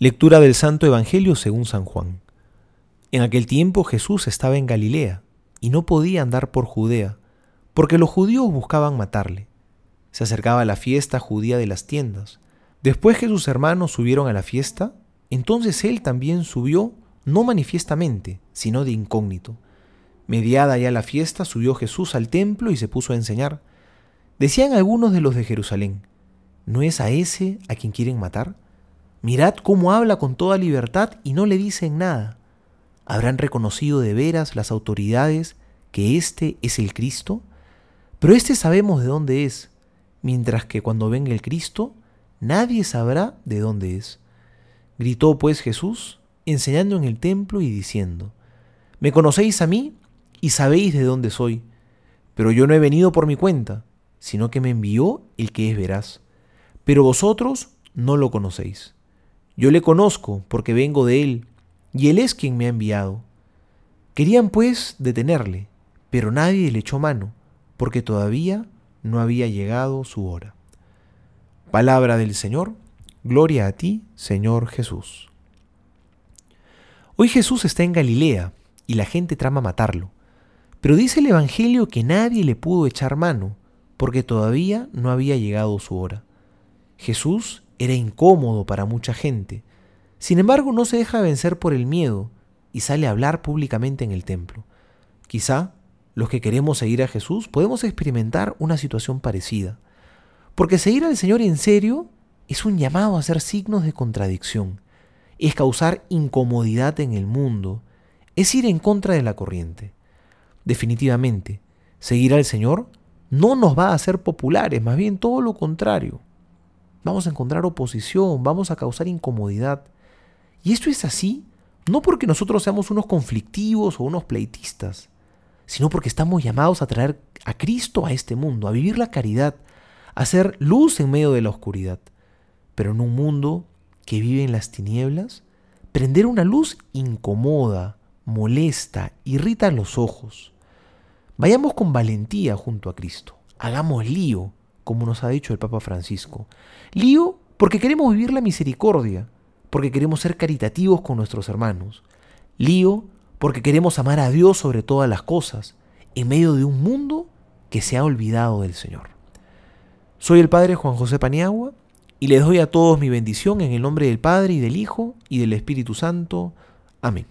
Lectura del Santo Evangelio según San Juan. En aquel tiempo Jesús estaba en Galilea y no podía andar por Judea, porque los judíos buscaban matarle. Se acercaba la fiesta judía de las tiendas. Después que sus hermanos subieron a la fiesta, entonces él también subió, no manifiestamente, sino de incógnito. Mediada ya la fiesta, subió Jesús al templo y se puso a enseñar. Decían algunos de los de Jerusalén, ¿no es a ese a quien quieren matar? Mirad cómo habla con toda libertad y no le dicen nada. ¿Habrán reconocido de veras las autoridades que éste es el Cristo? Pero éste sabemos de dónde es, mientras que cuando venga el Cristo, nadie sabrá de dónde es. Gritó pues Jesús, enseñando en el templo y diciendo, Me conocéis a mí y sabéis de dónde soy, pero yo no he venido por mi cuenta, sino que me envió el que es veraz. Pero vosotros no lo conocéis. Yo le conozco porque vengo de él, y él es quien me ha enviado. Querían pues detenerle, pero nadie le echó mano, porque todavía no había llegado su hora. Palabra del Señor, gloria a ti, Señor Jesús. Hoy Jesús está en Galilea y la gente trama matarlo, pero dice el Evangelio que nadie le pudo echar mano, porque todavía no había llegado su hora. Jesús era incómodo para mucha gente. Sin embargo, no se deja vencer por el miedo y sale a hablar públicamente en el templo. Quizá los que queremos seguir a Jesús podemos experimentar una situación parecida. Porque seguir al Señor en serio es un llamado a hacer signos de contradicción, es causar incomodidad en el mundo, es ir en contra de la corriente. Definitivamente, seguir al Señor no nos va a hacer populares, más bien todo lo contrario vamos a encontrar oposición, vamos a causar incomodidad. Y esto es así no porque nosotros seamos unos conflictivos o unos pleitistas, sino porque estamos llamados a traer a Cristo a este mundo, a vivir la caridad, a ser luz en medio de la oscuridad. Pero en un mundo que vive en las tinieblas, prender una luz incomoda, molesta, irrita los ojos. Vayamos con valentía junto a Cristo, hagamos lío, como nos ha dicho el Papa Francisco. Lío porque queremos vivir la misericordia, porque queremos ser caritativos con nuestros hermanos. Lío porque queremos amar a Dios sobre todas las cosas, en medio de un mundo que se ha olvidado del Señor. Soy el Padre Juan José Paniagua y les doy a todos mi bendición en el nombre del Padre y del Hijo y del Espíritu Santo. Amén.